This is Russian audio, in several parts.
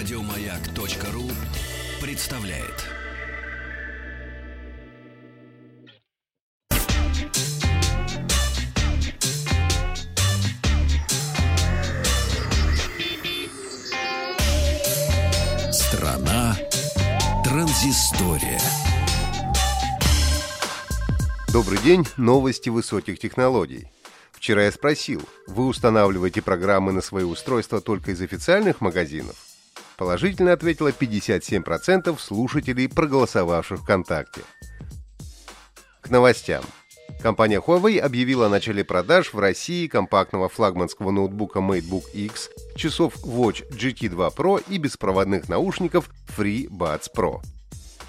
Радиомаяк.ру представляет. Страна транзистория. Добрый день, новости высоких технологий. Вчера я спросил, вы устанавливаете программы на свои устройства только из официальных магазинов? Положительно ответило 57% слушателей, проголосовавших ВКонтакте. К новостям. Компания Huawei объявила о начале продаж в России компактного флагманского ноутбука MateBook X, часов Watch GT2 Pro и беспроводных наушников FreeBuds Pro.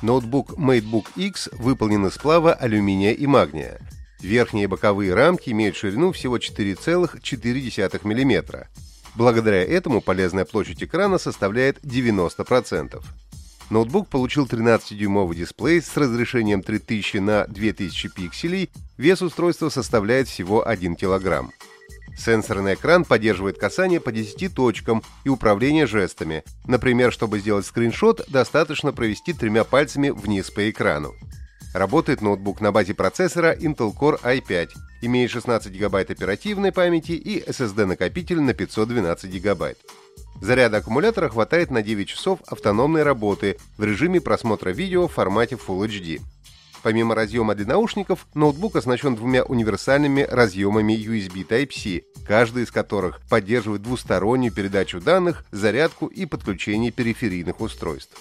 Ноутбук MateBook X выполнен из сплава алюминия и магния. Верхние и боковые рамки имеют ширину всего 4,4 мм. Благодаря этому полезная площадь экрана составляет 90%. Ноутбук получил 13-дюймовый дисплей с разрешением 3000 на 2000 пикселей, вес устройства составляет всего 1 кг. Сенсорный экран поддерживает касание по 10 точкам и управление жестами. Например, чтобы сделать скриншот, достаточно провести тремя пальцами вниз по экрану. Работает ноутбук на базе процессора Intel Core i5, имеет 16 ГБ оперативной памяти и SSD-накопитель на 512 ГБ. Заряда аккумулятора хватает на 9 часов автономной работы в режиме просмотра видео в формате Full HD. Помимо разъема для наушников, ноутбук оснащен двумя универсальными разъемами USB Type-C, каждый из которых поддерживает двустороннюю передачу данных, зарядку и подключение периферийных устройств.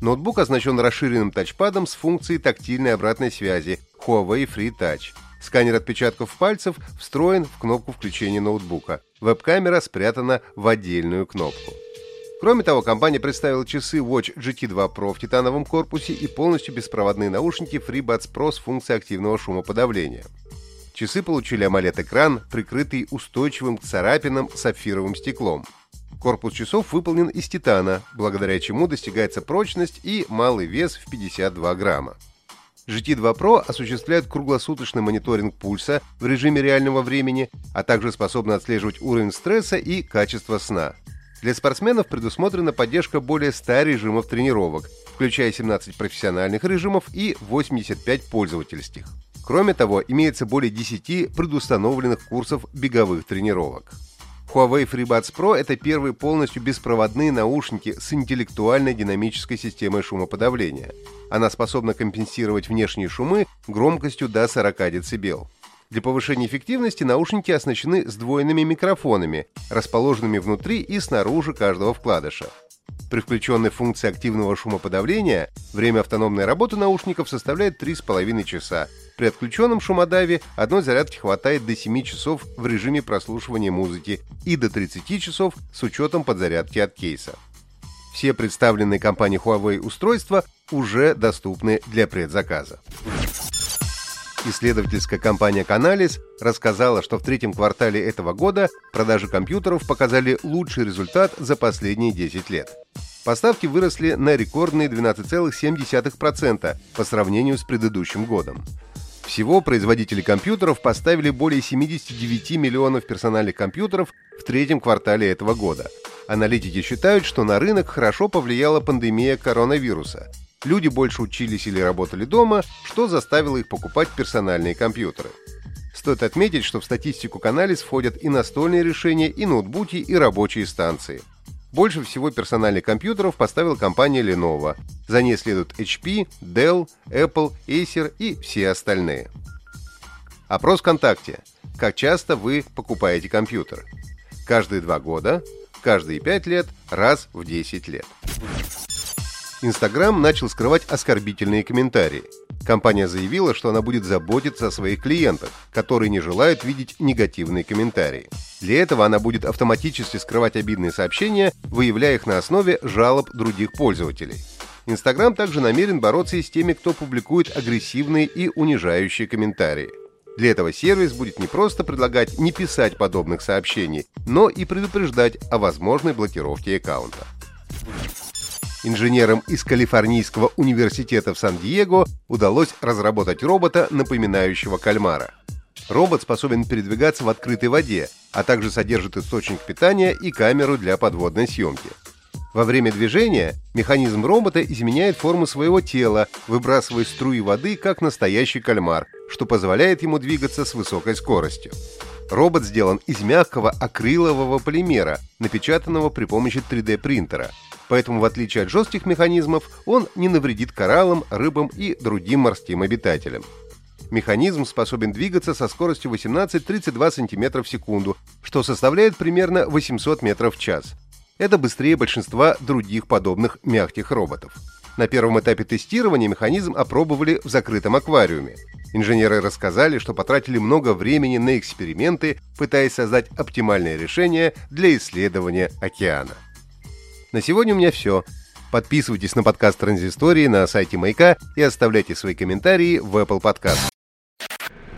Ноутбук оснащен расширенным тачпадом с функцией тактильной обратной связи Huawei Free Touch. Сканер отпечатков пальцев встроен в кнопку включения ноутбука. Веб-камера спрятана в отдельную кнопку. Кроме того, компания представила часы Watch GT2 Pro в титановом корпусе и полностью беспроводные наушники FreeBuds Pro с функцией активного шумоподавления. Часы получили AMOLED-экран, прикрытый устойчивым к царапинам сапфировым стеклом. Корпус часов выполнен из титана, благодаря чему достигается прочность и малый вес в 52 грамма. GT2 Pro осуществляет круглосуточный мониторинг пульса в режиме реального времени, а также способна отслеживать уровень стресса и качество сна. Для спортсменов предусмотрена поддержка более 100 режимов тренировок, включая 17 профессиональных режимов и 85 пользовательских. Кроме того, имеется более 10 предустановленных курсов беговых тренировок. Huawei FreeBuds Pro — это первые полностью беспроводные наушники с интеллектуальной динамической системой шумоподавления. Она способна компенсировать внешние шумы громкостью до 40 дБ. Для повышения эффективности наушники оснащены сдвоенными микрофонами, расположенными внутри и снаружи каждого вкладыша. При включенной функции активного шумоподавления время автономной работы наушников составляет 3,5 часа. При отключенном шумодаве одной зарядки хватает до 7 часов в режиме прослушивания музыки и до 30 часов с учетом подзарядки от кейса. Все представленные компанией Huawei устройства уже доступны для предзаказа. Исследовательская компания Canalys рассказала, что в третьем квартале этого года продажи компьютеров показали лучший результат за последние 10 лет. Поставки выросли на рекордные 12,7% по сравнению с предыдущим годом. Всего производители компьютеров поставили более 79 миллионов персональных компьютеров в третьем квартале этого года. Аналитики считают, что на рынок хорошо повлияла пандемия коронавируса. Люди больше учились или работали дома, что заставило их покупать персональные компьютеры. Стоит отметить, что в статистику Canalys входят и настольные решения, и ноутбуки, и рабочие станции. Больше всего персональных компьютеров поставила компания Lenovo. За ней следуют HP, Dell, Apple, Acer и все остальные. Опрос ВКонтакте. Как часто вы покупаете компьютер? Каждые два года, каждые пять лет, раз в 10 лет. Инстаграм начал скрывать оскорбительные комментарии. Компания заявила, что она будет заботиться о своих клиентах, которые не желают видеть негативные комментарии. Для этого она будет автоматически скрывать обидные сообщения, выявляя их на основе жалоб других пользователей. Инстаграм также намерен бороться и с теми, кто публикует агрессивные и унижающие комментарии. Для этого сервис будет не просто предлагать не писать подобных сообщений, но и предупреждать о возможной блокировке аккаунта. Инженерам из Калифорнийского университета в Сан-Диего удалось разработать робота, напоминающего кальмара. Робот способен передвигаться в открытой воде, а также содержит источник питания и камеру для подводной съемки. Во время движения механизм робота изменяет форму своего тела, выбрасывая струи воды, как настоящий кальмар, что позволяет ему двигаться с высокой скоростью. Робот сделан из мягкого акрилового полимера, напечатанного при помощи 3D-принтера. Поэтому, в отличие от жестких механизмов, он не навредит кораллам, рыбам и другим морским обитателям. Механизм способен двигаться со скоростью 18-32 см в секунду, что составляет примерно 800 метров в час. Это быстрее большинства других подобных мягких роботов. На первом этапе тестирования механизм опробовали в закрытом аквариуме. Инженеры рассказали, что потратили много времени на эксперименты, пытаясь создать оптимальное решение для исследования океана. На сегодня у меня все. Подписывайтесь на подкаст Транзистории на сайте Маяка и оставляйте свои комментарии в Apple Podcast.